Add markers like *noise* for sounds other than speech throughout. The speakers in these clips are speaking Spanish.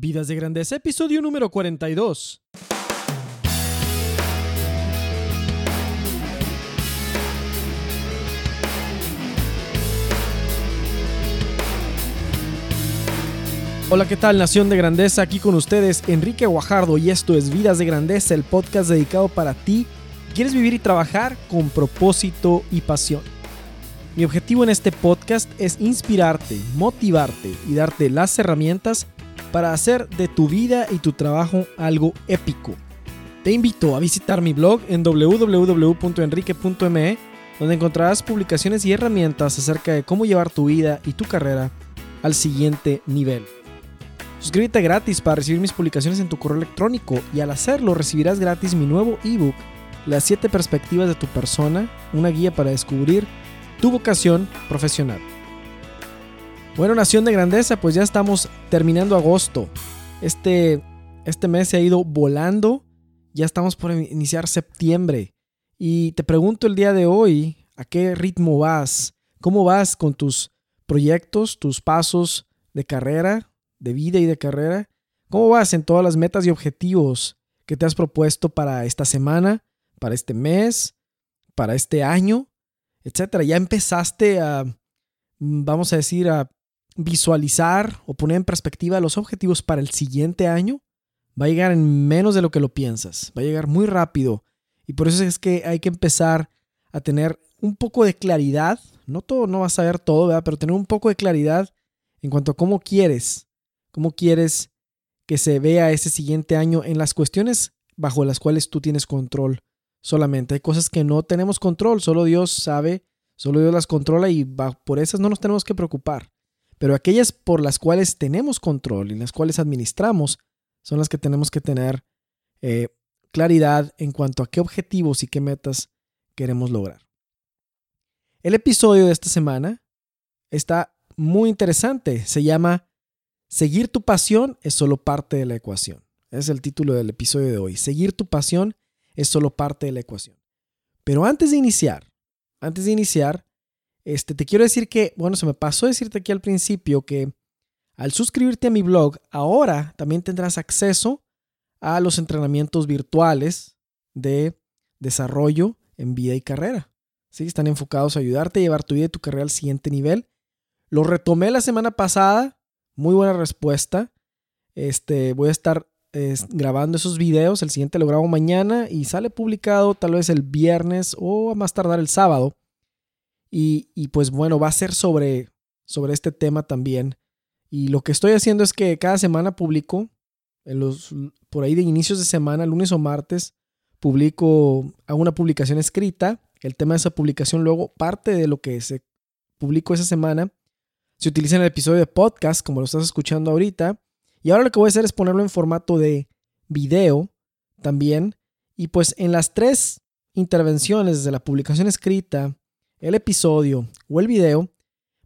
Vidas de Grandeza, episodio número 42. Hola, ¿qué tal Nación de Grandeza? Aquí con ustedes Enrique Guajardo y esto es Vidas de Grandeza, el podcast dedicado para ti. ¿Quieres vivir y trabajar con propósito y pasión? Mi objetivo en este podcast es inspirarte, motivarte y darte las herramientas para hacer de tu vida y tu trabajo algo épico. Te invito a visitar mi blog en www.enrique.me, donde encontrarás publicaciones y herramientas acerca de cómo llevar tu vida y tu carrera al siguiente nivel. Suscríbete gratis para recibir mis publicaciones en tu correo electrónico y al hacerlo recibirás gratis mi nuevo ebook, Las 7 perspectivas de tu persona, una guía para descubrir tu vocación profesional. Bueno, Nación de Grandeza, pues ya estamos terminando agosto. Este, este mes se ha ido volando, ya estamos por iniciar septiembre. Y te pregunto el día de hoy, ¿a qué ritmo vas? ¿Cómo vas con tus proyectos, tus pasos de carrera? de vida y de carrera? ¿Cómo vas en todas las metas y objetivos que te has propuesto para esta semana, para este mes, para este año, etcétera? ¿Ya empezaste a, mm, vamos a decir, a visualizar o poner en perspectiva los objetivos para el siguiente año? Va a llegar en menos de lo que lo piensas, va a llegar muy rápido y por eso es que hay que empezar a tener un poco de claridad, no todo, no vas a ver todo, pero tener un poco de claridad en cuanto a cómo quieres ¿Cómo quieres que se vea ese siguiente año en las cuestiones bajo las cuales tú tienes control solamente? Hay cosas que no tenemos control, solo Dios sabe, solo Dios las controla y por esas no nos tenemos que preocupar. Pero aquellas por las cuales tenemos control y las cuales administramos son las que tenemos que tener eh, claridad en cuanto a qué objetivos y qué metas queremos lograr. El episodio de esta semana está muy interesante. Se llama Seguir tu pasión es solo parte de la ecuación. Es el título del episodio de hoy. Seguir tu pasión es solo parte de la ecuación. Pero antes de iniciar, antes de iniciar, este, te quiero decir que, bueno, se me pasó decirte aquí al principio que al suscribirte a mi blog, ahora también tendrás acceso a los entrenamientos virtuales de desarrollo en vida y carrera. ¿Sí? Están enfocados a ayudarte a llevar tu vida y tu carrera al siguiente nivel. Lo retomé la semana pasada muy buena respuesta. Este, voy a estar grabando esos videos. El siguiente lo grabo mañana y sale publicado tal vez el viernes o a más tardar el sábado. Y, pues bueno, va a ser sobre, sobre este tema también. Y lo que estoy haciendo es que cada semana publico, por ahí de inicios de semana, lunes o martes, publico, una publicación escrita. El tema de esa publicación luego parte de lo que se publicó esa semana se utiliza en el episodio de podcast, como lo estás escuchando ahorita. Y ahora lo que voy a hacer es ponerlo en formato de video también. Y pues en las tres intervenciones, desde la publicación escrita, el episodio o el video,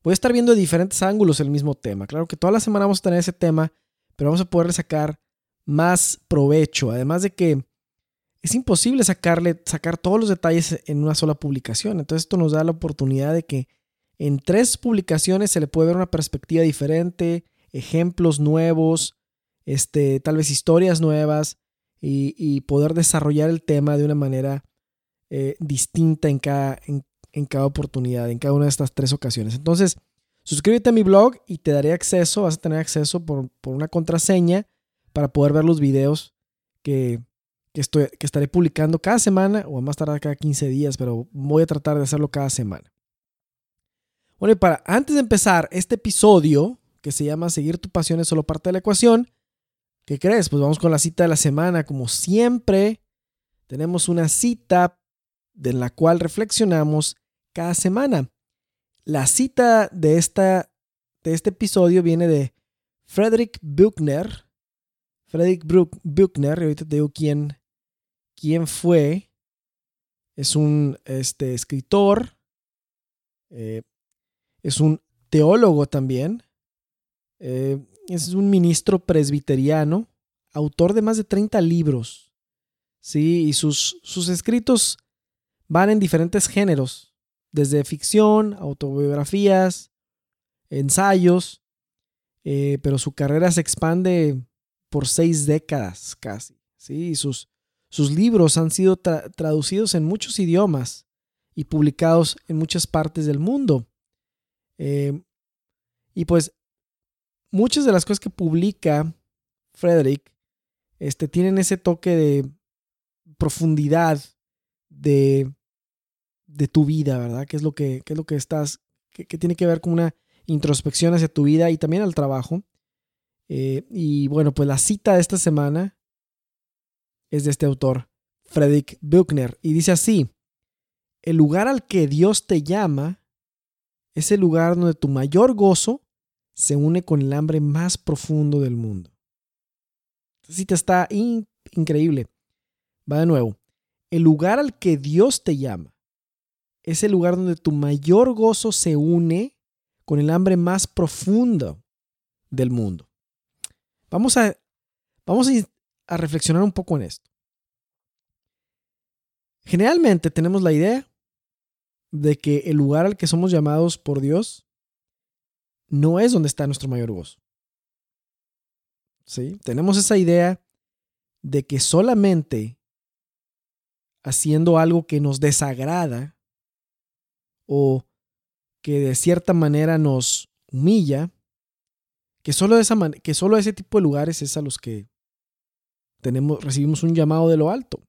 voy a estar viendo de diferentes ángulos el mismo tema. Claro que toda la semana vamos a tener ese tema, pero vamos a poderle sacar más provecho. Además de que es imposible sacarle, sacar todos los detalles en una sola publicación. Entonces esto nos da la oportunidad de que en tres publicaciones se le puede ver una perspectiva diferente, ejemplos nuevos, este, tal vez historias nuevas y, poder desarrollar el tema de una manera eh, distinta en cada, cada oportunidad, en cada una de estas tres ocasiones. Entonces, suscríbete a mi blog y te daré acceso, vas a tener acceso por, una contraseña para poder ver los videos que, estoy, que estaré publicando cada semana o a más tardar cada 15 días, pero voy a tratar de hacerlo cada semana. Bueno, y para antes de empezar este episodio, que se llama Seguir tu pasión es solo parte de la ecuación, ¿qué crees? Pues vamos con la cita de la semana. Como siempre, tenemos una cita de la cual reflexionamos cada semana. La cita de, esta, de este episodio viene de Frederick Buchner. Frederick Buchner, ahorita te digo quién, quién fue. Es un este, escritor, eh, es un teólogo también, eh, es un ministro presbiteriano, autor de más de 30 libros, ¿sí? y sus, sus escritos van en diferentes géneros, desde ficción, autobiografías, ensayos, eh, pero su carrera se expande por seis décadas casi. ¿sí? Sus, sus libros han sido traducidos en muchos idiomas y publicados en muchas partes del mundo. Eh, y pues muchas de las cosas que publica Frederick este, tienen ese toque de profundidad de, de tu vida, ¿verdad? ¿Qué es lo que, es lo que estás, que, tiene que ver con una introspección hacia tu vida y también al trabajo. Eh, y bueno, pues la cita de esta semana es de este autor, Frederick Buchner, y dice así, el lugar al que Dios te llama es el lugar donde tu mayor gozo se une con el hambre más profundo del mundo. Esta cita está increíble. Va de nuevo. El lugar al que Dios te llama es el lugar donde tu mayor gozo se une con el hambre más profundo del mundo. Vamos a, vamos a reflexionar un poco en esto. Generalmente tenemos la idea de que el lugar al que somos llamados por Dios no es donde está nuestro mayor gozo. ¿Sí? Tenemos esa idea de que solamente haciendo algo que nos desagrada o que de cierta manera nos humilla, que solo, esa que solo ese tipo de lugares es a los que tenemos, recibimos un llamado de lo alto.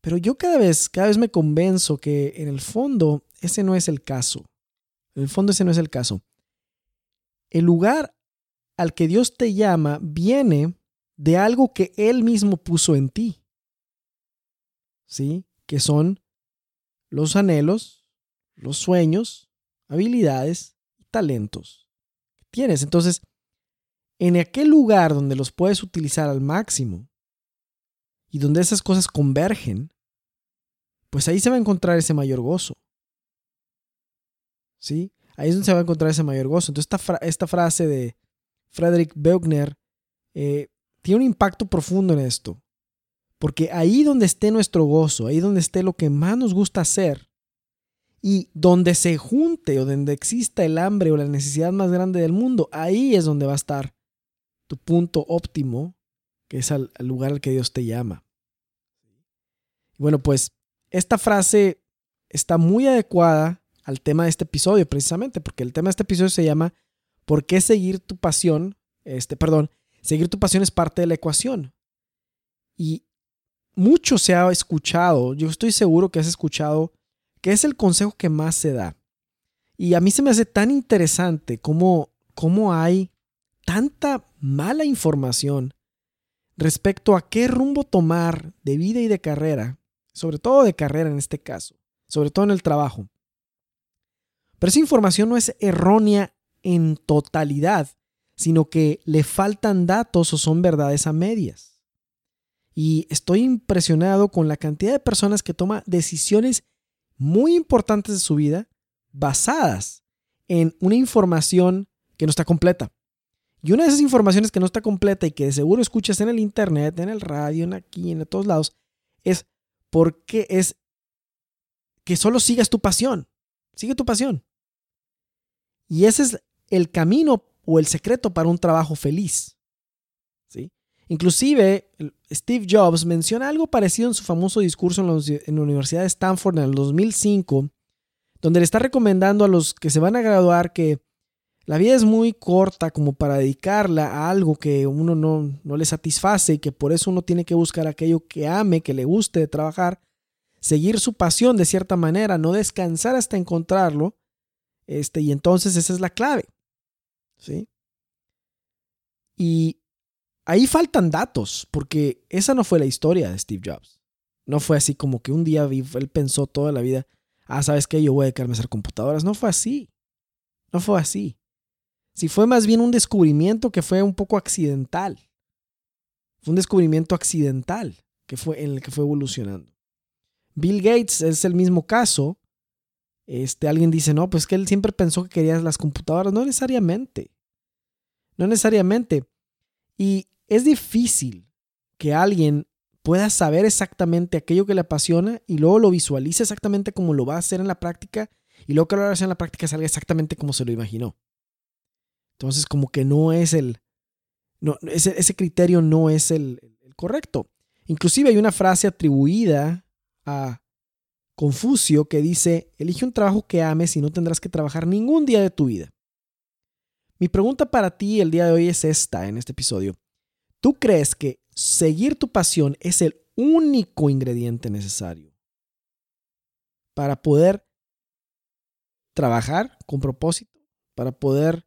Pero yo cada vez, cada vez me convenzo que en el fondo ese no es el caso. En el fondo ese no es el caso. El lugar al que Dios te llama viene de algo que Él mismo puso en ti. ¿Sí? Que son los anhelos, los sueños, habilidades y talentos que tienes. Entonces, en aquel lugar donde los puedes utilizar al máximo y donde esas cosas convergen, pues ahí se va a encontrar ese mayor gozo. ¿Sí? Ahí es donde se va a encontrar ese mayor gozo. Entonces esta, esta frase de Frederick Beugner eh, tiene un impacto profundo en esto. Porque ahí donde esté nuestro gozo, ahí donde esté lo que más nos gusta hacer, y donde se junte o donde exista el hambre o la necesidad más grande del mundo, ahí es donde va a estar tu punto óptimo, que es el lugar al que Dios te llama. Bueno, pues esta frase está muy adecuada al tema de este episodio, precisamente, porque el tema de este episodio se llama ¿Por qué seguir tu pasión? Este, perdón, seguir tu pasión es parte de la ecuación. Y mucho se ha escuchado, yo estoy seguro que has escuchado, que es el consejo que más se da. Y a mí se me hace tan interesante cómo, cómo hay tanta mala información respecto a qué rumbo tomar de vida y de carrera sobre todo de carrera en este caso, sobre todo en el trabajo. Pero esa información no es errónea en totalidad, sino que le faltan datos o son verdades a medias. Y estoy impresionado con la cantidad de personas que toman decisiones muy importantes de su vida basadas en una información que no está completa. Y una de esas informaciones que no está completa y que de seguro escuchas en el internet, en el radio, en aquí, en todos lados, es porque es que solo sigas tu pasión. Sigue tu pasión. Y ese es el camino o el secreto para un trabajo feliz. Inclusive, Steve Jobs menciona algo parecido en su famoso discurso en la, Universidad de Stanford en el 2005, donde le está recomendando a los que se van a graduar que la vida es muy corta como para dedicarla a algo que uno no, no le satisface y que por eso uno tiene que buscar aquello que ame, que le guste de trabajar, seguir su pasión de cierta manera, no descansar hasta encontrarlo. Este, y entonces esa es la clave. ¿Sí? Y ahí faltan datos, porque esa no fue la historia de Steve Jobs. No fue así como que un día él pensó toda la vida, ah, ¿sabes qué? Yo voy a dedicarme a hacer computadoras. No fue así. No fue así si fue más bien un descubrimiento que fue un poco accidental. Fue un descubrimiento accidental que fue en el que fue evolucionando. Bill Gates es el mismo caso. Este, alguien dice, no, pues que él siempre pensó que quería las computadoras. No necesariamente. No necesariamente. Y es difícil que alguien pueda saber exactamente aquello que le apasiona y luego lo visualice exactamente como lo va a hacer en la práctica y luego que lo va a hacer en la práctica salga exactamente como se lo imaginó. Entonces como que no es el, no, ese, ese criterio no es el, el correcto. Inclusive hay una frase atribuida a Confucio que dice, elige un trabajo que ames y no tendrás que trabajar ningún día de tu vida. Mi pregunta para ti el día de hoy es esta en este episodio. ¿Tú crees que seguir tu pasión es el único ingrediente necesario para poder trabajar con propósito, para poder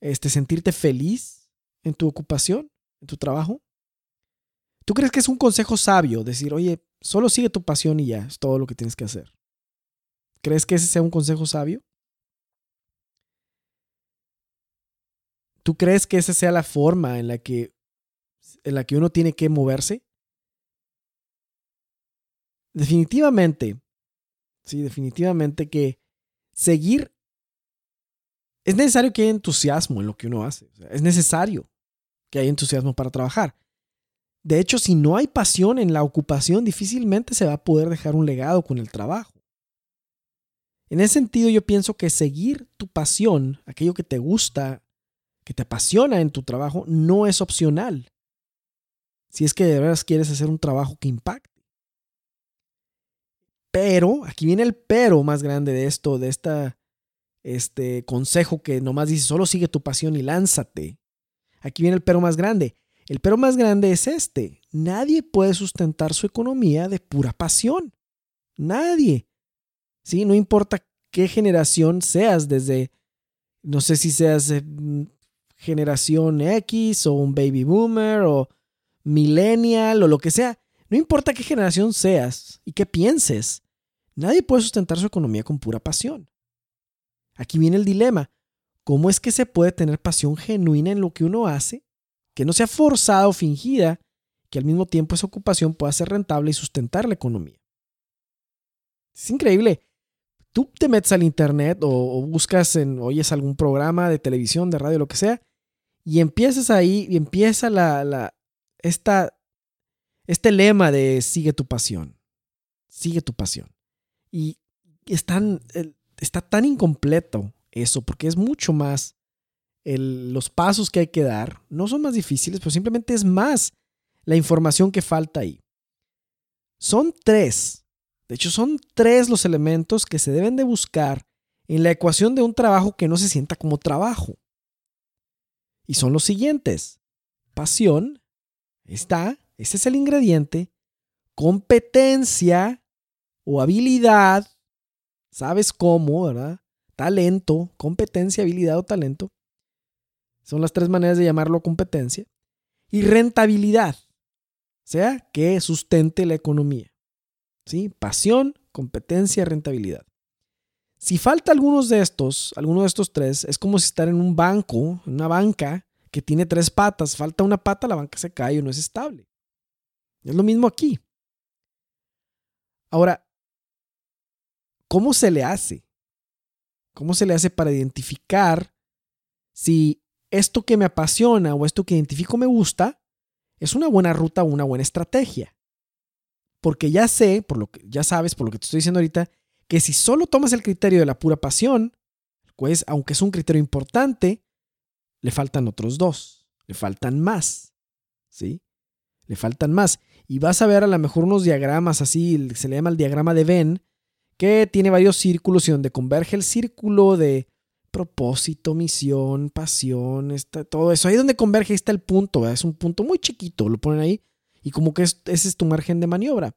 este, sentirte feliz en tu ocupación, en tu trabajo? ¿Tú crees que es un consejo sabio decir, oye, solo sigue tu pasión y ya, es todo lo que tienes que hacer? ¿Crees que ese sea un consejo sabio? ¿Tú crees que esa sea la forma en la que, en la que uno tiene que moverse? Definitivamente, sí, definitivamente que seguir es necesario que haya entusiasmo en lo que uno hace. es necesario que haya entusiasmo para trabajar. De hecho, si no hay pasión en la ocupación, difícilmente se va a poder dejar un legado con el trabajo. En ese sentido, yo pienso que seguir tu pasión, aquello que te gusta, que te apasiona en tu trabajo, no es opcional. Si es que de verdad quieres hacer un trabajo que impacte. Pero, aquí viene el pero más grande de esto, de esta, este consejo que nomás dice, solo sigue tu pasión y lánzate. Aquí viene el pero más grande. El pero más grande es este. Nadie puede sustentar su economía de pura pasión. Nadie. ¿Sí? No importa qué generación seas, desde, no sé si seas mm, generación X o un baby boomer o millennial o lo que sea. No importa qué generación seas y qué pienses. Nadie puede sustentar su economía con pura pasión. Aquí viene el dilema. ¿Cómo es que se puede tener pasión genuina en lo que uno hace que no sea forzada o fingida, que al mismo tiempo esa ocupación pueda ser rentable y sustentar la economía. Es increíble. Tú te metes al internet o, buscas en, oyes algún programa de televisión, de radio, lo que sea, y empiezas ahí y empieza la, esta, este lema de sigue tu pasión, sigue tu pasión. Y está tan incompleto eso, porque es mucho más los pasos que hay que dar no son más difíciles, pero simplemente es más la información que falta ahí. Son tres, de hecho son tres los elementos que se deben de buscar en la ecuación de un trabajo que no se sienta como trabajo. Y son los siguientes. Pasión, está, ese es el ingrediente. Competencia o habilidad, sabes cómo, ¿verdad? Talento, competencia, habilidad o talento. Son las tres maneras de llamarlo competencia. Y rentabilidad, o sea, que sustente la economía. ¿Sí? Pasión, competencia, rentabilidad. Si falta algunos de estos, alguno de estos tres, es como si estar en un banco, en una banca que tiene tres patas. Falta una pata, la banca se cae o no es estable. Es lo mismo aquí. Ahora, ¿cómo se le hace? ¿Cómo se le hace para identificar si esto que me apasiona o esto que identifico me gusta, es una buena ruta o una buena estrategia. Porque ya sé, por lo que ya sabes, por lo que te estoy diciendo ahorita, que si solo tomas el criterio de la pura pasión, pues aunque es un criterio importante, le faltan otros dos, le faltan más. ¿Sí? Le faltan más. Y vas a ver a lo mejor unos diagramas así, se le llama el diagrama de Venn, que tiene varios círculos y donde converge el círculo de propósito, misión, pasión, está, todo eso. Ahí donde converge está el punto, es un punto muy chiquito, lo ponen ahí y como que ese es tu margen de maniobra.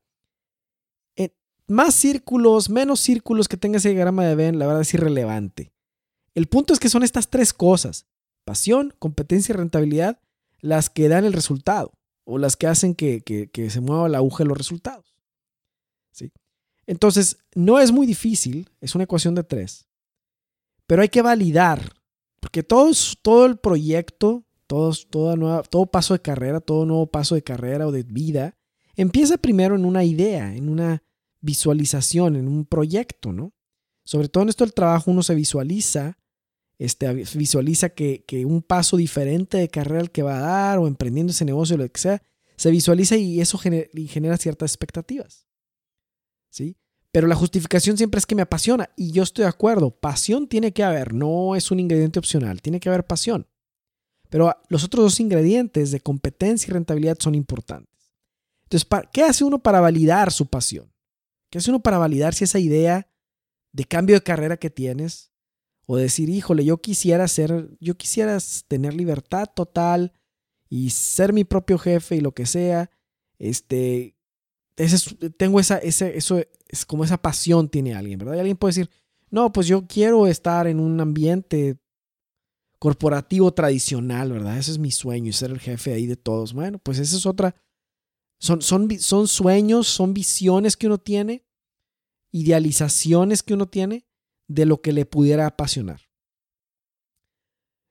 Eh, más círculos, menos círculos que tenga ese diagrama de Venn, la verdad es irrelevante. El punto es que son estas tres cosas, pasión, competencia y rentabilidad, las que dan el resultado o las que hacen que, que se mueva la aguja de los resultados. ¿Sí? Entonces, no es muy difícil, es una ecuación de tres pero hay que validar, porque todo, todo el proyecto, todo, toda nueva, todo paso de carrera, todo nuevo paso de carrera o de vida, empieza primero en una idea, en una visualización, en un proyecto, ¿no? Sobre todo en esto del trabajo uno se visualiza, este, visualiza que, que un paso diferente de carrera al que va a dar o emprendiendo ese negocio, lo que sea, se visualiza y eso genera ciertas expectativas. ¿Sí? Pero la justificación siempre es que me apasiona y yo estoy de acuerdo. Pasión tiene que haber, no es un ingrediente opcional, tiene que haber pasión. Pero los otros dos ingredientes de competencia y rentabilidad son importantes. Entonces, ¿qué hace uno para validar su pasión? ¿Qué hace uno para validar si esa idea de cambio de carrera que tienes o decir, híjole, yo quisiera ser, yo quisiera tener libertad total y ser mi propio jefe y lo que sea, este, tengo esa, ese, eso es como esa pasión tiene alguien, ¿verdad? Y alguien puede decir, no, pues yo quiero estar en un ambiente corporativo tradicional, ¿verdad? Ese es mi sueño, ser el jefe ahí de todos. Bueno, pues esa es otra. Son, son, son sueños, son visiones que uno tiene, idealizaciones que uno tiene de lo que le pudiera apasionar.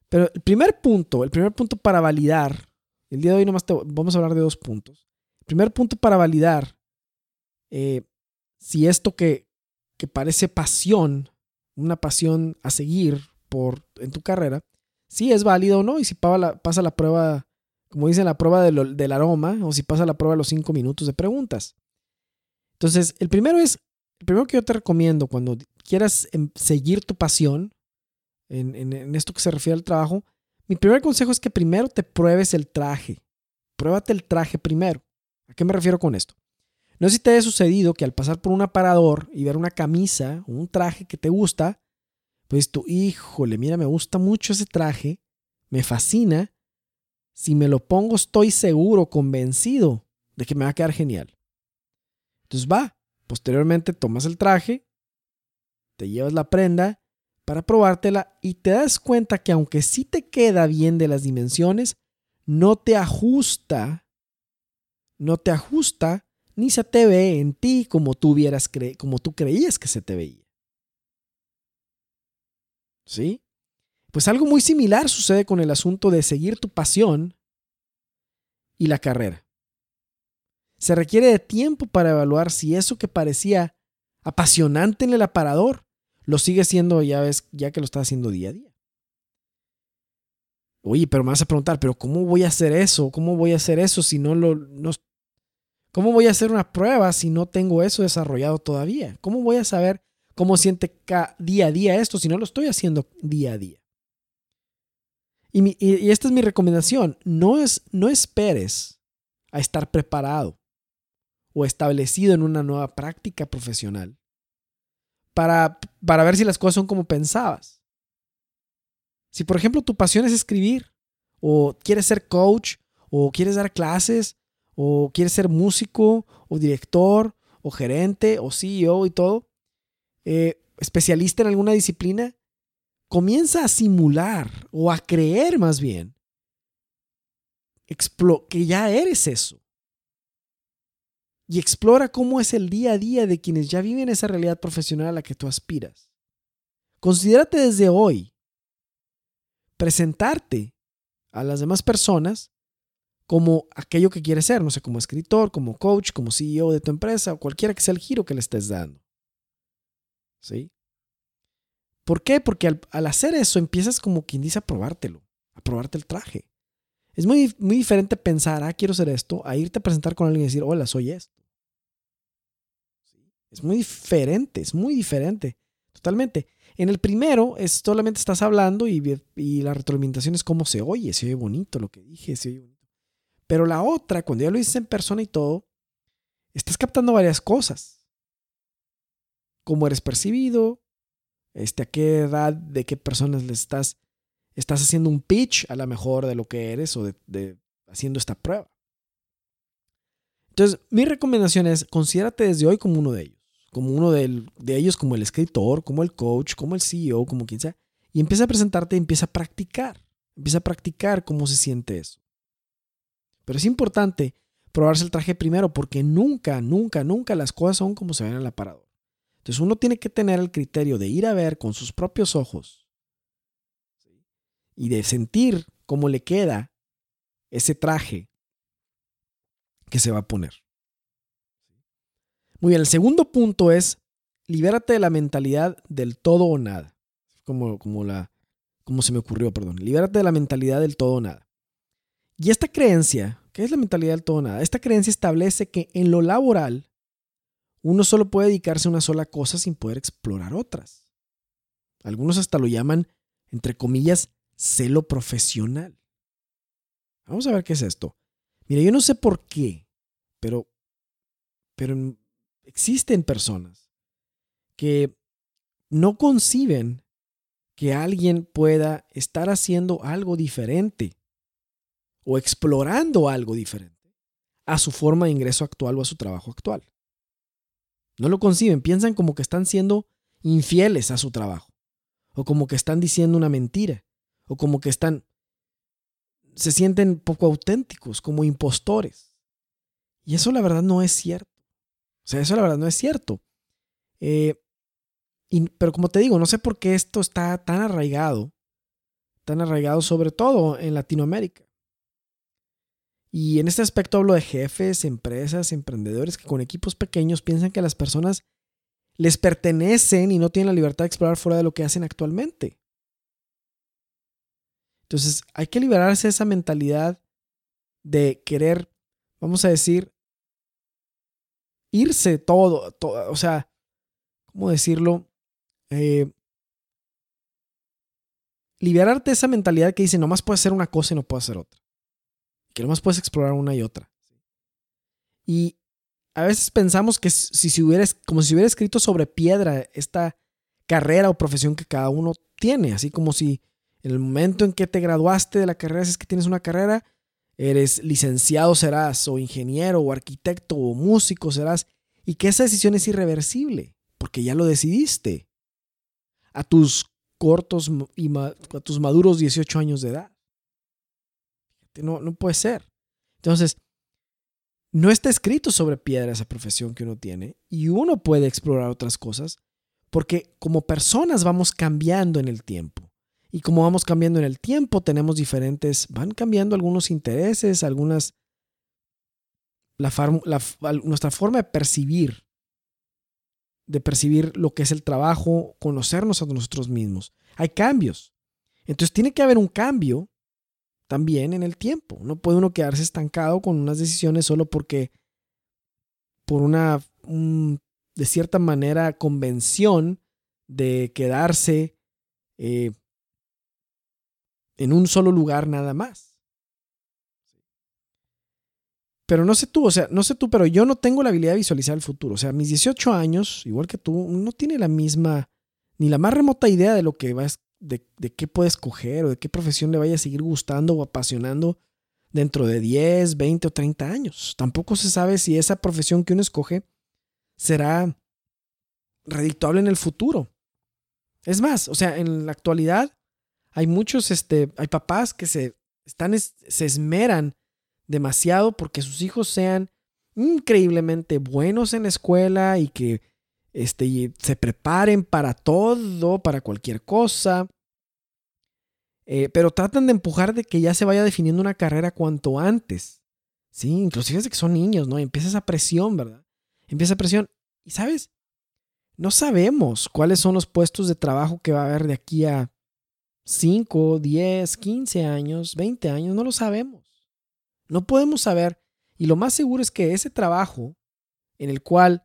Pero el primer punto, el primer punto para validar, el día de hoy nomás vamos a hablar de dos puntos. El primer punto para validar eh, si esto que, que parece pasión, una pasión a seguir por, en tu carrera, si es válido o no y si pasa la, pasa la prueba, como dicen, la prueba del aroma o si pasa la prueba de los cinco minutos de preguntas. Entonces, el primero es, primero que yo te recomiendo cuando quieras em, seguir tu pasión en, en esto que se refiere al trabajo, mi primer consejo es que primero te pruebes el traje. Pruébate el traje primero. ¿A qué me refiero con esto? No sé si te haya sucedido que al pasar por un aparador y ver una camisa o un traje que te gusta, pues tú, híjole, mira, me gusta mucho ese traje, me fascina. Si me lo pongo, estoy seguro, convencido de que me va a quedar genial. Entonces va, posteriormente tomas el traje, te llevas la prenda para probártela y te das cuenta que aunque sí te queda bien de las dimensiones, no te ajusta, no te ajusta ni se te ve en ti como tú, vieras creías que se te veía. ¿Sí? Pues algo muy similar sucede con el asunto de seguir tu pasión y la carrera. Se requiere de tiempo para evaluar si eso que parecía apasionante en el aparador lo sigue siendo ya ves, ya que lo estás haciendo día a día. Oye, pero me vas a preguntar, pero ¿cómo voy a hacer eso? ¿Cómo voy a hacer eso si no lo no, ¿Cómo voy a hacer una prueba si no tengo eso desarrollado todavía? ¿Cómo voy a saber cómo siente día a día esto si no lo estoy haciendo día a día? Y, esta es mi recomendación. No, es, no esperes a estar preparado o establecido en una nueva práctica profesional para, para ver si las cosas son como pensabas. Si por ejemplo tu pasión es escribir o quieres ser coach o quieres dar clases o quieres ser músico o director o gerente o CEO y todo, eh, especialista en alguna disciplina, comienza a simular o a creer más bien que ya eres eso. Y explora cómo es el día a día de quienes ya viven esa realidad profesional a la que tú aspiras. Considérate desde hoy presentarte a las demás personas como aquello que quieres ser, no sé, como escritor, como coach, como CEO de tu empresa o cualquiera que sea el giro que le estés dando. ¿Sí? ¿Por qué? Porque al, hacer eso empiezas como quien dice a probártelo, a probarte el traje. Es muy, muy diferente pensar, ah, quiero ser esto, a irte a presentar con alguien y decir, hola, soy esto. Es muy diferente, es muy diferente, totalmente. En el primero es solamente estás hablando y, la retroalimentación es cómo se oye, se oye bonito lo que dije, se oye bonito pero la otra, cuando ya lo dices en persona y todo, estás captando varias cosas. Cómo eres percibido, este, a qué edad, de qué personas le estás, estás haciendo un pitch a lo mejor de lo que eres o de, haciendo esta prueba. Entonces, mi recomendación es, considérate desde hoy como uno de ellos, como uno de, ellos, como el escritor, como el coach, como el CEO, como quien sea, y empieza a presentarte, empieza a practicar, empieza a practicar cómo se siente eso. Pero es importante probarse el traje primero porque nunca, nunca, nunca las cosas son como se ven en el aparador. Entonces uno tiene que tener el criterio de ir a ver con sus propios ojos y de sentir cómo le queda ese traje que se va a poner. Muy bien, el segundo punto es libérate de la mentalidad del todo o nada. Como, como, la, como se me ocurrió, perdón. Libérate de la mentalidad del todo o nada. Y esta creencia ¿Qué es la mentalidad del todo nada? Esta creencia establece que en lo laboral uno solo puede dedicarse a una sola cosa sin poder explorar otras. Algunos hasta lo llaman, entre comillas, celo profesional. Vamos a ver qué es esto. Mira, yo no sé por qué, pero, pero existen personas que no conciben que alguien pueda estar haciendo algo diferente o explorando algo diferente a su forma de ingreso actual o a su trabajo actual. No lo conciben, piensan como que están siendo infieles a su trabajo, o como que están diciendo una mentira, o como que están, se sienten poco auténticos, como impostores. Y eso la verdad no es cierto. O sea, eso la verdad no es cierto. Eh, pero como te digo, no sé por qué esto está tan arraigado, tan arraigado sobre todo en Latinoamérica. Y en este aspecto hablo de jefes, empresas, emprendedores que con equipos pequeños piensan que las personas les pertenecen y no tienen la libertad de explorar fuera de lo que hacen actualmente. Entonces hay que liberarse de esa mentalidad de querer, vamos a decir, irse todo, todo o sea, ¿cómo decirlo? Eh, liberarte de esa mentalidad que dice, nomás puedes hacer una cosa y no puedes hacer otra que nomás puedes explorar una y otra. Y a veces pensamos que si, si hubiera, como si hubiera escrito sobre piedra esta carrera o profesión que cada uno tiene, así como si en el momento en que te graduaste de la carrera, si es que tienes una carrera, eres licenciado serás, o ingeniero, o arquitecto, o músico serás, y que esa decisión es irreversible, porque ya lo decidiste a tus cortos y a tus maduros 18 años de edad. No, no puede ser. Entonces, no está escrito sobre piedra esa profesión que uno tiene y uno puede explorar otras cosas porque como personas vamos cambiando en el tiempo. Y como vamos cambiando en el tiempo, tenemos diferentes, van cambiando algunos intereses, algunas, la, nuestra forma de percibir, de percibir lo que es el trabajo, conocernos a nosotros mismos. Hay cambios. Entonces tiene que haber un cambio también en el tiempo. No puede uno quedarse estancado con unas decisiones solo porque por una, de cierta manera, convención de quedarse eh, en un solo lugar nada más. Pero no sé tú, o sea, no sé tú, pero yo no tengo la habilidad de visualizar el futuro. O sea, mis 18 años, igual que tú, no tiene la misma, ni la más remota idea de lo que va a de, qué puede escoger o de qué profesión le vaya a seguir gustando o apasionando dentro de 10, 20 o 30 años. Tampoco se sabe si esa profesión que uno escoge será redictuable en el futuro. Es más, o sea, en la actualidad hay muchos, este, hay papás que se, están, se esmeran demasiado porque sus hijos sean increíblemente buenos en la escuela y que este, se preparen para todo, para cualquier cosa. Eh, pero tratan de empujar de que ya se vaya definiendo una carrera cuanto antes. Sí, inclusive desde que son niños, ¿no? empieza esa presión, ¿verdad? Empieza presión. Y sabes, no sabemos cuáles son los puestos de trabajo que va a haber de aquí a 5, 10, 15 años, 20 años, no lo sabemos. No podemos saber. Y lo más seguro es que ese trabajo en el cual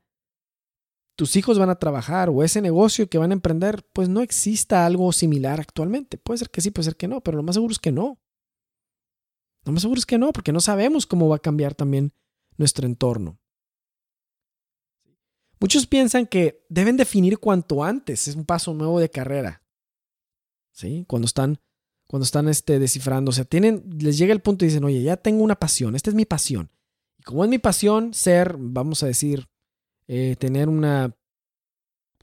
tus hijos van a trabajar o ese negocio que van a emprender, pues no exista algo similar actualmente. Puede ser que sí, puede ser que no, pero lo más seguro es que no. Lo más seguro es que no, porque no sabemos cómo va a cambiar también nuestro entorno. Muchos piensan que deben definir cuanto antes, es un paso nuevo de carrera. ¿Sí? Cuando están cuando están este, descifrando, o sea, tienen les llega el punto y dicen, "Oye, ya tengo una pasión, esta es mi pasión." Y como es mi pasión ser, vamos a decir, eh, tener una,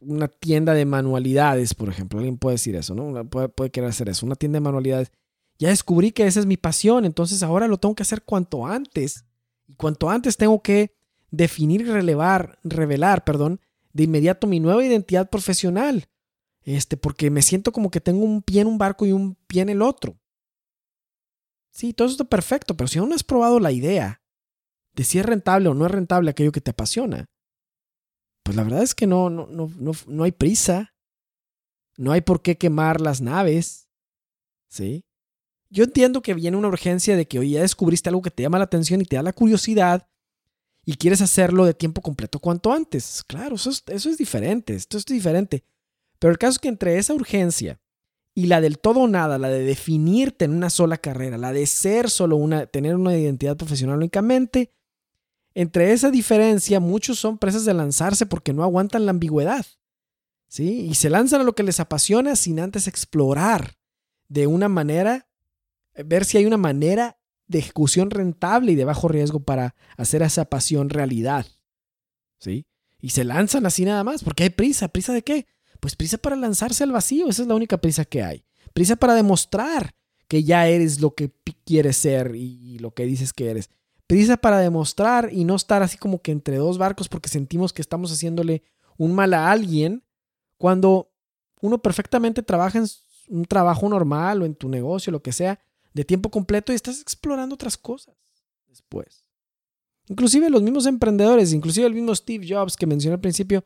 una tienda de manualidades, por ejemplo. Alguien puede decir eso, ¿no? Puede, puede querer hacer eso, una tienda de manualidades. Ya descubrí que esa es mi pasión, entonces ahora lo tengo que hacer cuanto antes. Y cuanto antes tengo que definir y relevar, revelar, perdón, de inmediato mi nueva identidad profesional. Este, porque me siento como que tengo un pie en un barco y un pie en el otro. Sí, todo esto es perfecto, pero si aún no has probado la idea de si es rentable o no es rentable aquello que te apasiona, pues la verdad es que no, no, no, no, hay prisa. No hay por qué quemar las naves. ¿Sí? Yo entiendo que viene una urgencia de que hoy ya descubriste algo que te llama la atención y te da la curiosidad y quieres hacerlo de tiempo completo cuanto antes. Claro, eso es, eso es diferente, esto es diferente. Pero el caso es que entre esa urgencia y la del todo o nada, la de definirte en una sola carrera, la de ser solo una, tener una identidad profesional únicamente, entre esa diferencia, muchos son presas de lanzarse porque no aguantan la ambigüedad. ¿Sí? Y se lanzan a lo que les apasiona sin antes explorar de una manera, ver si hay una manera de ejecución rentable y de bajo riesgo para hacer esa pasión realidad. ¿Sí? Y se lanzan así nada más, porque hay prisa. ¿Prisa de qué? Pues prisa para lanzarse al vacío, esa es la única prisa que hay. Prisa para demostrar que ya eres lo que quieres ser y lo que dices que eres. Prisa para demostrar y no estar así como que entre dos barcos porque sentimos que estamos haciéndole un mal a alguien cuando uno perfectamente trabaja en un trabajo normal o en tu negocio, lo que sea, de tiempo completo y estás explorando otras cosas después. Inclusive los mismos emprendedores, inclusive el mismo Steve Jobs que mencioné al principio,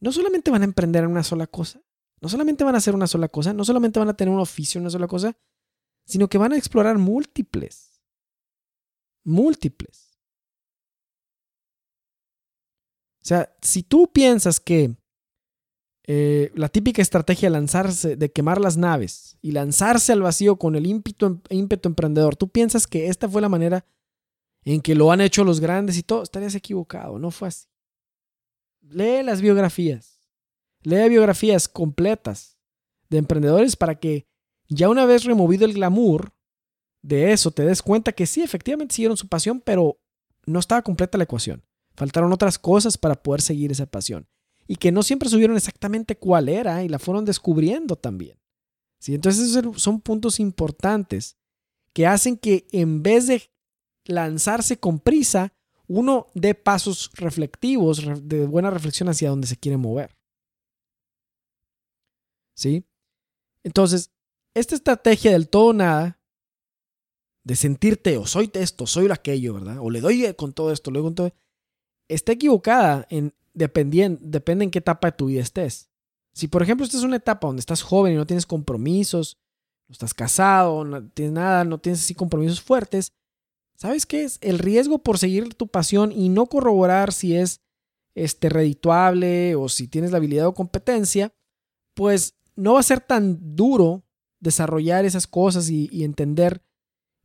no solamente van a emprender en una sola cosa, no solamente van a hacer una sola cosa, no solamente van a tener un oficio en una sola cosa, sino que van a explorar múltiples. Múltiples. O sea, si tú piensas que eh, la típica estrategia de lanzarse, de quemar las naves y lanzarse al vacío con el ímpetu, ímpetu emprendedor, tú piensas que esta fue la manera en que lo han hecho los grandes y todo, estarías equivocado, no fue así. Lee las biografías, lee biografías completas de emprendedores para que ya una vez removido el glamour de eso, te des cuenta que sí, efectivamente siguieron su pasión, pero no estaba completa la ecuación. Faltaron otras cosas para poder seguir esa pasión y que no siempre subieron exactamente cuál era y la fueron descubriendo también. ¿Sí? Entonces esos son puntos importantes que hacen que en vez de lanzarse con prisa, uno dé pasos reflectivos, de buena reflexión hacia donde se quiere mover. ¿Sí? Entonces, esta estrategia del todo nada, de sentirte o soy esto, soy aquello, ¿verdad? O le doy con todo esto, le doy con todo, está equivocada en depende en qué etapa de tu vida estés. Si, por ejemplo, esta es una etapa donde estás joven y no tienes compromisos, no estás casado, no tienes nada, no tienes así compromisos fuertes, ¿sabes qué es? El riesgo por seguir tu pasión y no corroborar si es este, redituable o si tienes la habilidad o competencia, pues no va a ser tan duro desarrollar esas cosas y, entender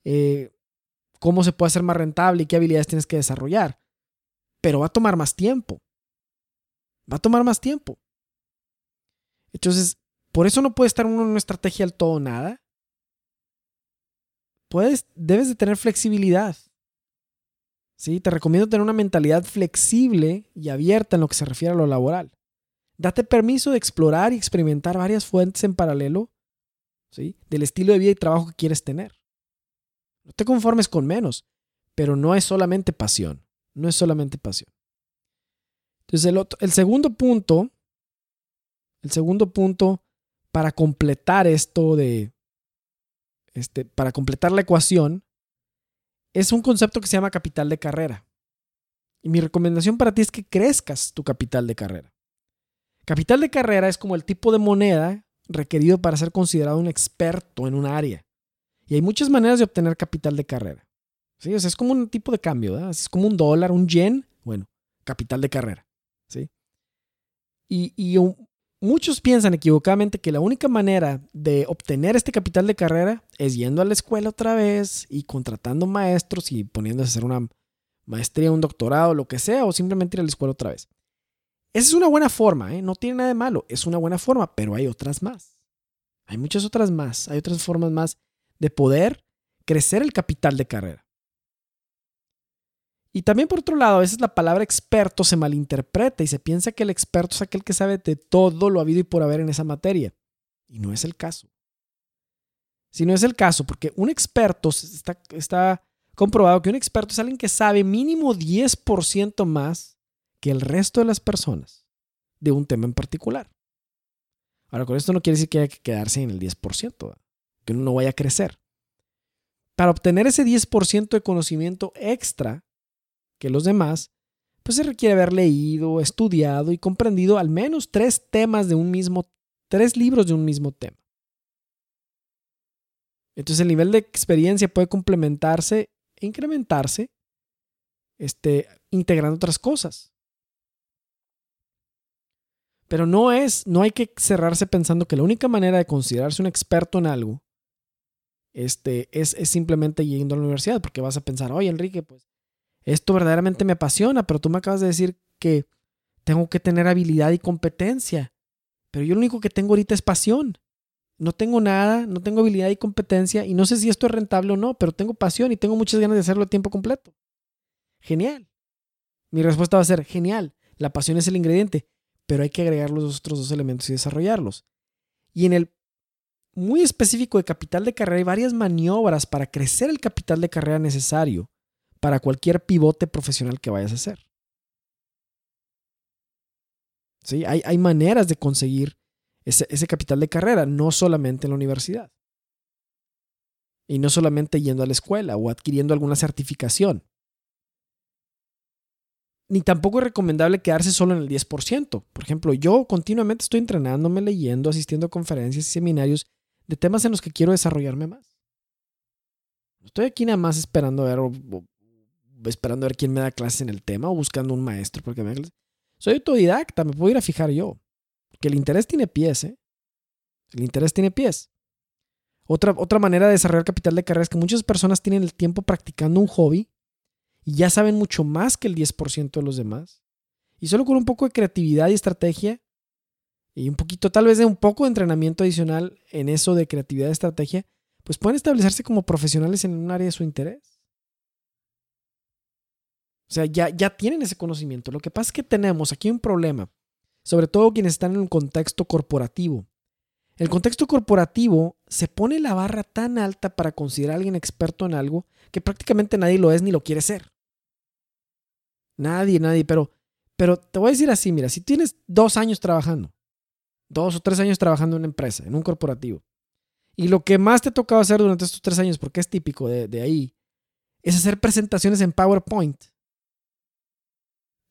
eh, cómo se puede hacer más rentable y qué habilidades tienes que desarrollar. Pero va a tomar más tiempo. Va a tomar más tiempo. Entonces, por eso no puede estar uno en una estrategia al todo nada. Puedes, debes de tener flexibilidad. ¿Sí? Te recomiendo tener una mentalidad flexible y abierta en lo que se refiere a lo laboral. Date permiso de explorar y experimentar varias fuentes en paralelo ¿sí? del estilo de vida y trabajo que quieres tener. No te conformes con menos, pero no es solamente pasión. No es solamente pasión. Entonces, el, segundo punto, el segundo punto para completar esto de, este, para completar la ecuación, es un concepto que se llama capital de carrera. Y mi recomendación para ti es que crezcas tu capital de carrera. Capital de carrera es como el tipo de moneda requerido para ser considerado un experto en un área. Y hay muchas maneras de obtener capital de carrera. ¿Sí? es como un tipo de cambio, es como un dólar, un yen, bueno, capital de carrera. Y, muchos piensan equivocadamente que la única manera de obtener este capital de carrera es yendo a la escuela otra vez y contratando maestros y poniéndose a hacer una maestría, un doctorado, lo que sea, o simplemente ir a la escuela otra vez. Esa es una buena forma, ¿eh? no tiene nada de malo, es una buena forma, pero hay otras más. Hay muchas otras más, hay otras formas más de poder crecer el capital de carrera. Y también por otro lado, a veces la palabra experto se malinterpreta y se piensa que el experto es aquel que sabe de todo lo habido y por haber en esa materia. Y no es el caso. Si no es el caso, porque un experto está, está comprobado que un experto es alguien que sabe mínimo 10% más que el resto de las personas de un tema en particular. Ahora, con esto no quiere decir que haya que quedarse en el 10%, que uno no vaya a crecer. Para obtener ese 10% de conocimiento extra, que los demás, pues se requiere haber leído, estudiado y comprendido al menos tres temas de un mismo, tres libros de un mismo tema. Entonces el nivel de experiencia puede complementarse e incrementarse este, integrando otras cosas. Pero no es, no hay que cerrarse pensando que la única manera de considerarse un experto en algo este, es, es simplemente yendo a la universidad, porque vas a pensar, oye Enrique, pues esto verdaderamente me apasiona, pero tú me acabas de decir que tengo que tener habilidad y competencia. Pero yo lo único que tengo ahorita es pasión. No tengo nada, no tengo habilidad y competencia y no sé si esto es rentable o no, pero tengo pasión y tengo muchas ganas de hacerlo a tiempo completo. Genial. Mi respuesta va a ser, genial, la pasión es el ingrediente, pero hay que agregar los otros dos elementos y desarrollarlos. Y en el muy específico de capital de carrera hay varias maniobras para crecer el capital de carrera necesario para cualquier pivote profesional que vayas a hacer. ¿Sí? Hay, hay maneras de conseguir ese, ese capital de carrera, no solamente en la universidad. Y no solamente yendo a la escuela o adquiriendo alguna certificación. Ni tampoco es recomendable quedarse solo en el 10%. Por ejemplo, yo continuamente estoy entrenándome, leyendo, asistiendo a conferencias y seminarios de temas en los que quiero desarrollarme más. Estoy aquí nada más esperando ver, esperando a ver quién me da clases en el tema o buscando un maestro porque me Soy autodidacta, me puedo ir a fijar yo. Que el interés tiene pies, ¿eh? El interés tiene pies. Otra, otra manera de desarrollar capital de carrera es que muchas personas tienen el tiempo practicando un hobby y ya saben mucho más que el 10% de los demás. Y solo con un poco de creatividad y estrategia y un poquito, tal vez de un poco de entrenamiento adicional en eso de creatividad y estrategia, pues pueden establecerse como profesionales en un área de su interés. O sea, ya, ya tienen ese conocimiento. Lo que pasa es que tenemos aquí un problema sobre todo quienes están en un contexto corporativo. El contexto corporativo se pone la barra tan alta para considerar a alguien experto en algo que prácticamente nadie lo es ni lo quiere ser. Nadie, nadie, pero, pero te voy a decir así, mira, si tienes dos años trabajando, dos o tres años trabajando en una empresa, en un corporativo, y lo que más te ha tocado hacer durante estos tres años, porque es típico de, de ahí, es hacer presentaciones en PowerPoint.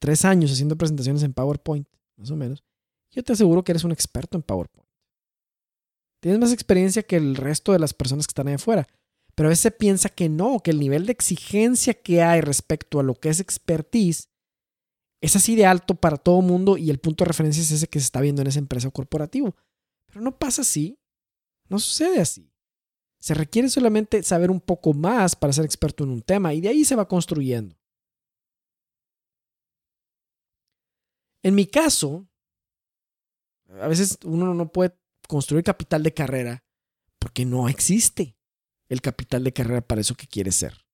Tres años haciendo presentaciones en PowerPoint más o menos, yo te aseguro que eres un experto en PowerPoint. Tienes más experiencia que el resto de las personas que están ahí afuera. Pero a veces se piensa que no, que el nivel de exigencia que hay respecto a lo que es expertise es así de alto para todo mundo y el punto de referencia es ese que se está viendo en esa empresa o corporativo. Pero no pasa así. No sucede así. Se requiere solamente saber un poco más para ser experto en un tema y de ahí se va construyendo. En mi caso, a veces uno no puede construir capital de carrera porque no existe el capital de carrera para eso que quiere ser.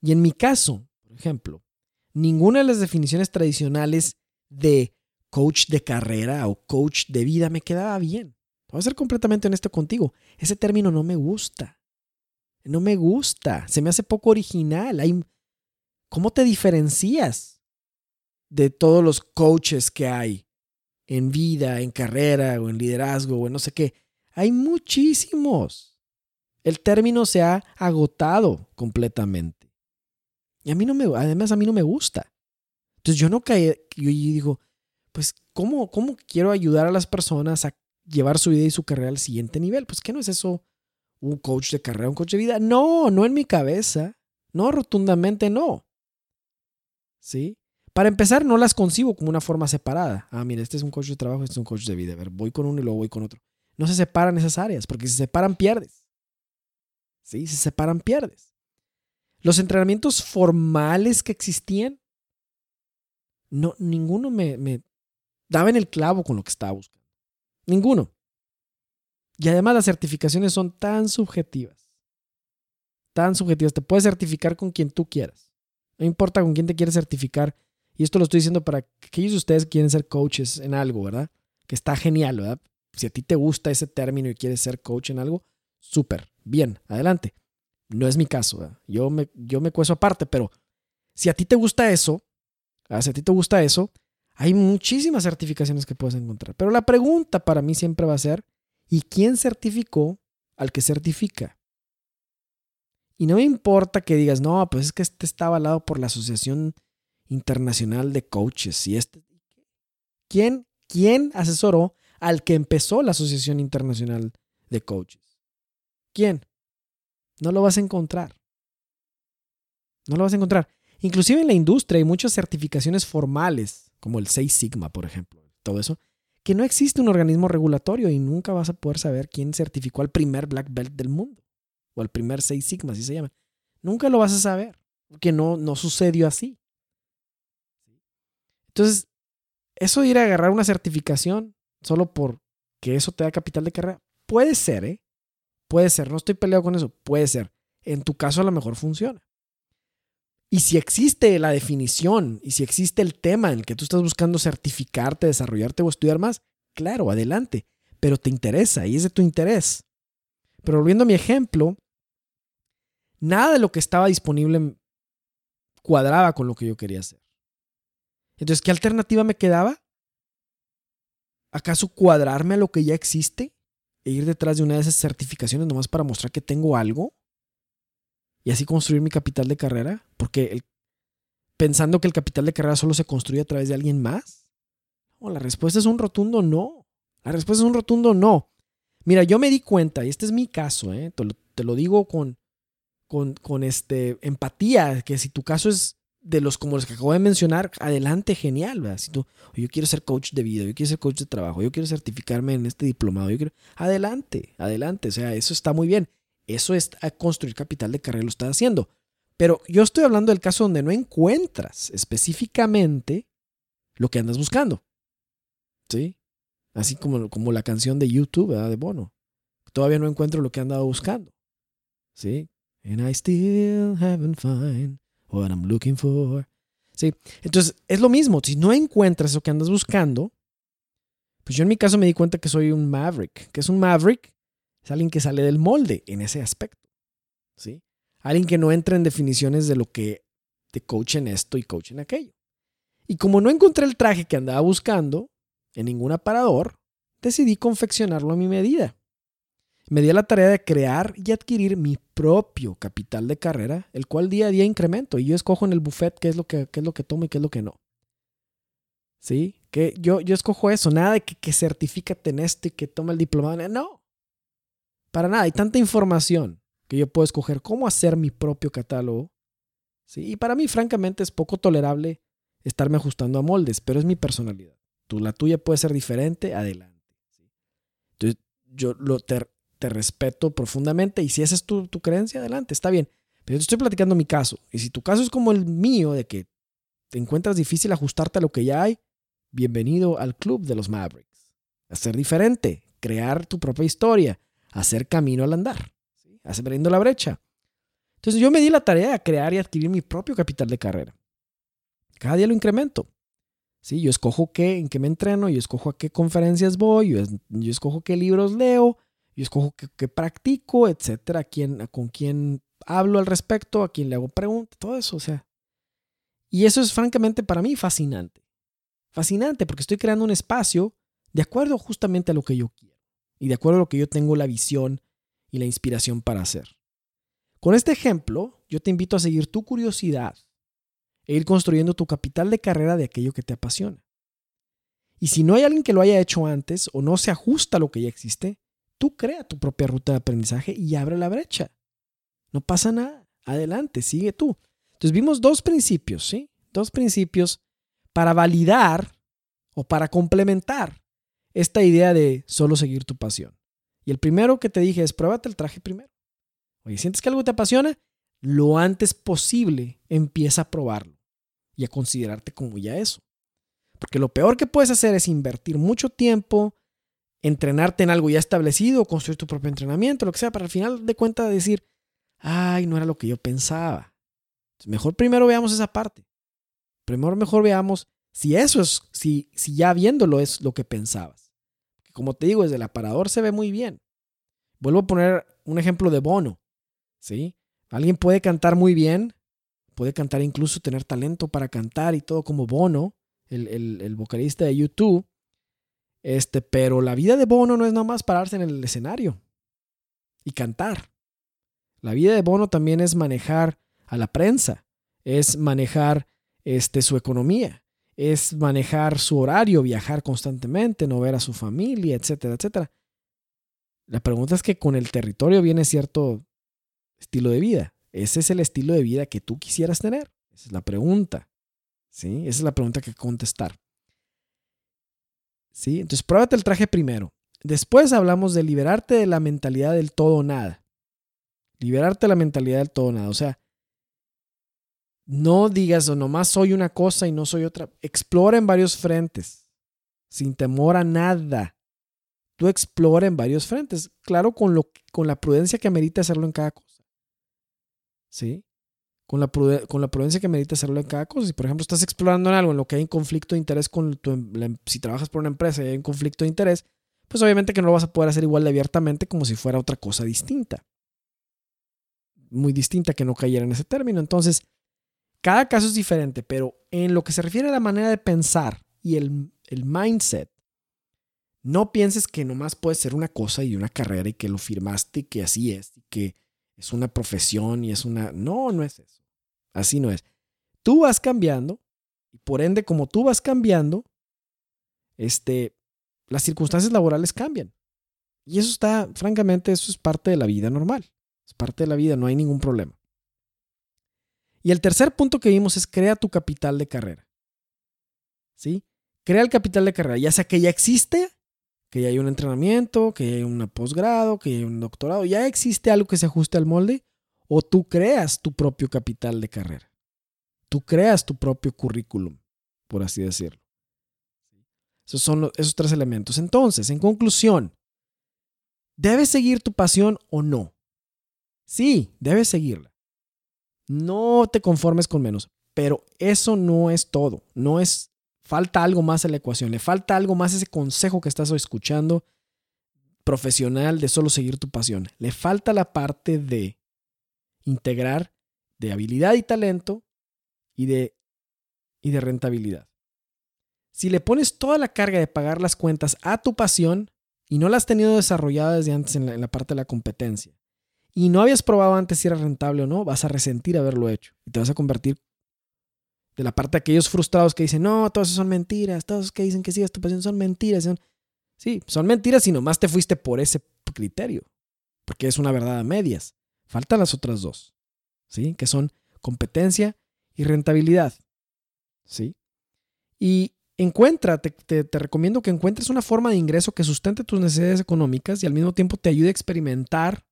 Y en mi caso, por ejemplo, ninguna de las definiciones tradicionales de coach de carrera o coach de vida me quedaba bien. Voy a ser completamente honesto contigo. Ese término no me gusta. No me gusta. Se me hace poco original. ¿Cómo te diferencias? De todos los coaches que hay en vida, en carrera o en liderazgo o en no sé qué. Hay muchísimos. El término se ha agotado completamente. Y a mí no me, además a mí no me gusta. Entonces yo no caí, yo digo, pues ¿cómo, ¿cómo quiero ayudar a las personas a llevar su vida y su carrera al siguiente nivel? Pues ¿qué no es eso un coach de carrera, un coach de vida? No, no en mi cabeza. No, rotundamente no. ¿Sí? Para empezar, no las concibo como una forma separada. Ah, mira, este es un coach de trabajo, este es un coach de vida. A ver, voy con uno y luego voy con otro. No se separan esas áreas, porque si se separan, pierdes. ¿Sí? Si se separan, pierdes. Los entrenamientos formales que existían, no, ninguno me, me daba en el clavo con lo que estaba buscando. Ninguno. Y además las certificaciones son tan subjetivas. Tan subjetivas. Te puedes certificar con quien tú quieras. No importa con quién te quieres certificar. Y esto lo estoy diciendo para aquellos de ustedes que quieren ser coaches en algo, ¿verdad? Que está genial, ¿verdad? Si a ti te gusta ese término y quieres ser coach en algo, súper, bien, adelante. No es mi caso, ¿verdad? Yo me, yo me cueso aparte, pero si a ti te gusta eso, si a ti te gusta eso, hay muchísimas certificaciones que puedes encontrar. Pero la pregunta para mí siempre va a ser, ¿y quién certificó al que certifica? Y no me importa que digas, no, pues es que este está avalado por la Asociación internacional de coaches. Y este, ¿quién, ¿Quién asesoró al que empezó la Asociación Internacional de Coaches? ¿Quién? No lo vas a encontrar. No lo vas a encontrar. Inclusive en la industria hay muchas certificaciones formales, como el 6 Sigma, por ejemplo, todo eso, que no existe un organismo regulatorio y nunca vas a poder saber quién certificó al primer Black Belt del mundo o al primer Seis Sigma, así se llama. Nunca lo vas a saber, porque no, no sucedió así. Entonces, eso ir a agarrar una certificación solo por que eso te da capital de carrera, puede ser, ¿eh? Puede ser, no estoy peleado con eso, puede ser. En tu caso a lo mejor funciona. Y si existe la definición y si existe el tema en el que tú estás buscando certificarte, desarrollarte o estudiar más, claro, adelante. Pero te interesa y es de tu interés. Pero volviendo a mi ejemplo, nada de lo que estaba disponible cuadraba con lo que yo quería hacer. Entonces, ¿qué alternativa me quedaba? ¿Acaso cuadrarme a lo que ya existe e ir detrás de una de esas certificaciones nomás para mostrar que tengo algo? y así construir mi capital de carrera? Porque pensando que el capital de carrera solo se construye a través de alguien más. No, la respuesta es un rotundo no. La respuesta es un rotundo no. Mira, yo me di cuenta, y este es mi caso, ¿eh? te, lo, digo con, con, con este, empatía, que si tu caso es de los como los que acabo de mencionar, adelante, genial, ¿verdad? Si tú, yo quiero ser coach de vida, yo quiero ser coach de trabajo, yo quiero certificarme en este diplomado, yo quiero, adelante, adelante, o sea, eso está muy bien. Eso es construir capital de carrera, lo estás haciendo. Pero yo estoy hablando del caso donde no encuentras específicamente lo que andas buscando. ¿Sí? Así como, como la canción de YouTube, ¿verdad? De Bono. Todavía no encuentro lo que he andado buscando. ¿Sí? And I still haven't found what I'm looking for. ¿Sí? Entonces, es lo mismo. Si no encuentras eso que andas buscando, pues yo en mi caso me di cuenta que soy un maverick. ¿Qué es un maverick? Es alguien que sale del molde en ese aspecto. ¿sí? Alguien que no entra en definiciones de lo que te coach en esto y coach en aquello. Y como no encontré el traje que andaba buscando en ningún aparador, decidí confeccionarlo a mi medida. Me di a la tarea de crear y adquirir mi propio capital de carrera, el cual día a día incremento. Y yo escojo en el buffet qué es lo que, qué es lo que tomo y qué es lo que no. ¿Sí? Que yo, yo escojo eso. Nada de que, que certifícate en esto y que toma el diplomado. No. Para nada, hay tanta información que yo puedo escoger cómo hacer mi propio catálogo. ¿sí? Y para mí, francamente, es poco tolerable estarme ajustando a moldes, pero es mi personalidad. Tú, la tuya puede ser diferente, adelante. Entonces, yo lo, te, respeto profundamente y si esa es tu, creencia, adelante, está bien. Pero yo te estoy platicando mi caso. Y si tu caso es como el mío, de que te encuentras difícil ajustarte a lo que ya hay, bienvenido al club de los Mavericks. A ser diferente, crear tu propia historia, hacer camino al andar, ¿sí? abriendo la brecha. Entonces yo me di la tarea de crear y adquirir mi propio capital de carrera. Cada día lo incremento. ¿sí? Yo escojo qué, en qué me entreno, yo escojo a qué conferencias voy, yo, qué libros leo, yo escojo qué, practico, etcétera, quién, con quién hablo al respecto, a quién le hago preguntas, todo eso, o sea. Y eso es francamente para mí fascinante. Fascinante porque estoy creando un espacio de acuerdo justamente a lo que yo quiero y de acuerdo a lo que yo tengo la visión y la inspiración para hacer. Con este ejemplo, yo te invito a seguir tu curiosidad e ir construyendo tu capital de carrera de aquello que te apasiona. Y si no hay alguien que lo haya hecho antes o no se ajusta a lo que ya existe, tú crea tu propia ruta de aprendizaje y abre la brecha. No pasa nada. Adelante, sigue tú. Entonces vimos dos principios, ¿sí? Dos principios para validar o para complementar esta idea de solo seguir tu pasión. Y el primero que te dije es pruébate el traje primero. Oye, ¿sientes que algo te apasiona? Lo antes posible empieza a probarlo y a considerarte como ya eso. Porque lo peor que puedes hacer es invertir mucho tiempo, entrenarte en algo ya establecido, construir tu propio entrenamiento, lo que sea, para al final de cuentas decir, ay, no era lo que yo pensaba. Mejor primero veamos esa parte. Primero mejor veamos si eso es, si, si ya viéndolo es lo que pensabas como te digo, desde el aparador se ve muy bien. Vuelvo a poner un ejemplo de Bono. ¿sí? Alguien puede cantar muy bien, puede cantar incluso tener talento para cantar y todo como Bono, el, vocalista de YouTube. Este, pero la vida de Bono no es nada más pararse en el escenario y cantar. La vida de Bono también es manejar a la prensa, es manejar este, su economía, es manejar su horario, viajar constantemente, no ver a su familia, etcétera, etcétera. La pregunta es que con el territorio viene cierto estilo de vida. ¿Ese es el estilo de vida que tú quisieras tener? Esa es la pregunta. ¿Sí? Esa es la pregunta que contestar. ¿Sí? Entonces, pruébate el traje primero. Después hablamos de liberarte de la mentalidad del todo o nada. Liberarte de la mentalidad del todo o nada. O sea, no digas o nomás soy una cosa y no soy otra. Explora en varios frentes, sin temor a nada. Tú explora en varios frentes. Claro, con, lo, con la prudencia que amerita hacerlo en cada cosa. ¿Sí? Con la, con la prudencia que merita hacerlo en cada cosa. Si, por ejemplo, estás explorando en algo en lo que hay un conflicto de interés con tu, em, si trabajas por una empresa y hay un conflicto de interés, pues obviamente que no lo vas a poder hacer igual de abiertamente como si fuera otra cosa distinta. Muy distinta que no cayera en ese término. Entonces, cada caso es diferente, pero en lo que se refiere a la manera de pensar y el, el mindset, no pienses que nomás puede ser una cosa y una carrera y que lo firmaste y que así es y que es una profesión y es una... No, no es eso. Así no es. Tú vas cambiando y por ende, como tú vas cambiando, este, las circunstancias laborales cambian. Y eso está, francamente, eso es parte de la vida normal. Es parte de la vida, no hay ningún problema. Y el tercer punto que vimos es crea tu capital de carrera. ¿Sí? Crea el capital de carrera, ya sea que ya existe que ya hay un entrenamiento, que hay un posgrado, que hay un doctorado, ya existe algo que se ajuste al molde, o tú creas tu propio capital de carrera. Tú creas tu propio currículum, por así decirlo. Esos son esos tres elementos. Entonces, en conclusión, ¿debes seguir tu pasión o no? Sí, debes seguirla. No te conformes con menos, pero eso no es todo. No es Falta algo más en la ecuación, le falta algo más ese consejo que estás escuchando profesional de solo seguir tu pasión. Le falta la parte de integrar de habilidad y talento y de, y de rentabilidad. Si le pones toda la carga de pagar las cuentas a tu pasión y no la has tenido desarrollada desde antes en la, en la parte de la competencia y no habías probado antes si era rentable o no, vas a resentir haberlo hecho y te vas a convertir de la parte de aquellos frustrados que dicen, no, todos son mentiras, todos que dicen que sigas tu pasión son mentiras. Son... Sí, son mentiras y nomás te fuiste por ese criterio, porque es una verdad a medias. Faltan las otras dos, ¿sí? Que son competencia y rentabilidad, ¿sí? Y encuentra, te, te, recomiendo que encuentres una forma de ingreso que sustente tus necesidades económicas y al mismo tiempo te ayude a experimentar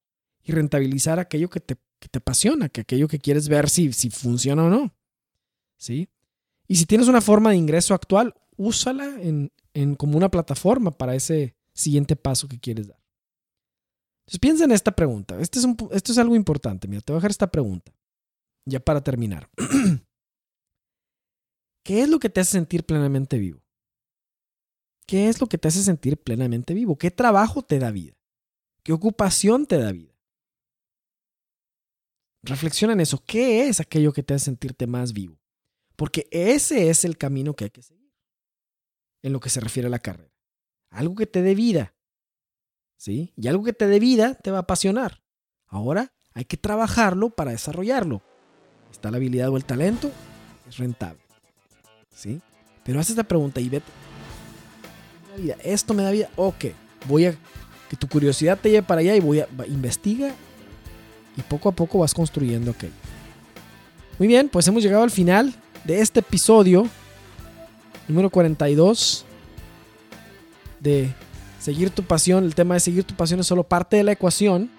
y rentabilizar aquello que te, que te apasiona, que aquello que quieres ver si, si funciona o no. ¿Sí? Y si tienes una forma de ingreso actual, úsala en, como una plataforma para ese siguiente paso que quieres dar. Entonces piensa en esta pregunta. Este es esto es algo importante. Mira, te voy a dejar esta pregunta. Ya para terminar. *clears throat* ¿Qué es lo que te hace sentir plenamente vivo? ¿Qué es lo que te hace sentir plenamente vivo? ¿Qué trabajo te da vida? ¿Qué ocupación te da vida? Reflexiona en eso. ¿Qué es aquello que te hace sentirte más vivo? Porque ese es el camino que hay que seguir en lo que se refiere a la carrera. Algo que te dé vida. ¿Sí? Y algo que te dé vida te va a apasionar. Ahora hay que trabajarlo para desarrollarlo. Está la habilidad o el talento, es rentable. ¿Sí? Pero haz esta pregunta y vete. ¿Esto me da vida? Ok, voy a que tu curiosidad te lleve para allá y voy a investiga y poco a poco vas construyendo ok. Muy bien, pues hemos llegado al final de este episodio número 42 de seguir tu pasión. El tema de seguir tu pasión es solo parte de la ecuación.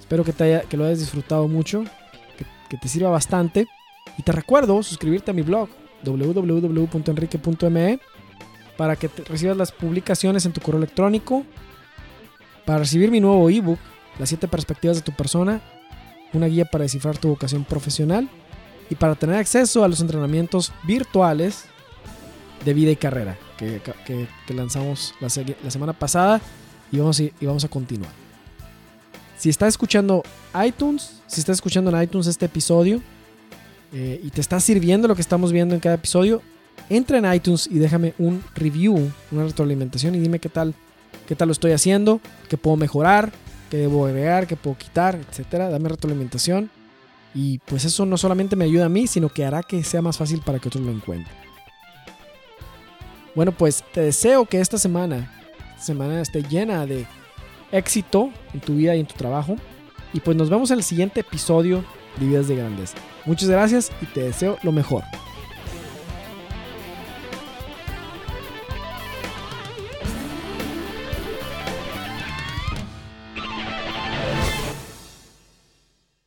Espero que, te haya, que lo hayas disfrutado mucho, que, te sirva bastante. Y te recuerdo suscribirte a mi blog www.enrique.me para que recibas las publicaciones en tu correo electrónico, para recibir mi nuevo ebook, Las 7 perspectivas de tu persona, una guía para descifrar tu vocación profesional y para tener acceso a los entrenamientos virtuales de vida y carrera que, lanzamos la, semana pasada y vamos, y vamos a continuar. Si estás escuchando iTunes, si estás escuchando en iTunes este episodio eh, y te está sirviendo lo que estamos viendo en cada episodio, entra en iTunes y déjame un review, una retroalimentación y dime qué tal, qué tal lo estoy haciendo, qué puedo mejorar, qué debo agregar, qué puedo quitar, etcétera. Dame retroalimentación y pues eso no solamente me ayuda a mí, sino que hará que sea más fácil para que otros lo encuentren. Bueno, pues te deseo que esta semana, semana esté llena de éxito en tu vida y en tu trabajo. Y pues nos vemos en el siguiente episodio de Vidas de Grandeza. Muchas gracias y te deseo lo mejor.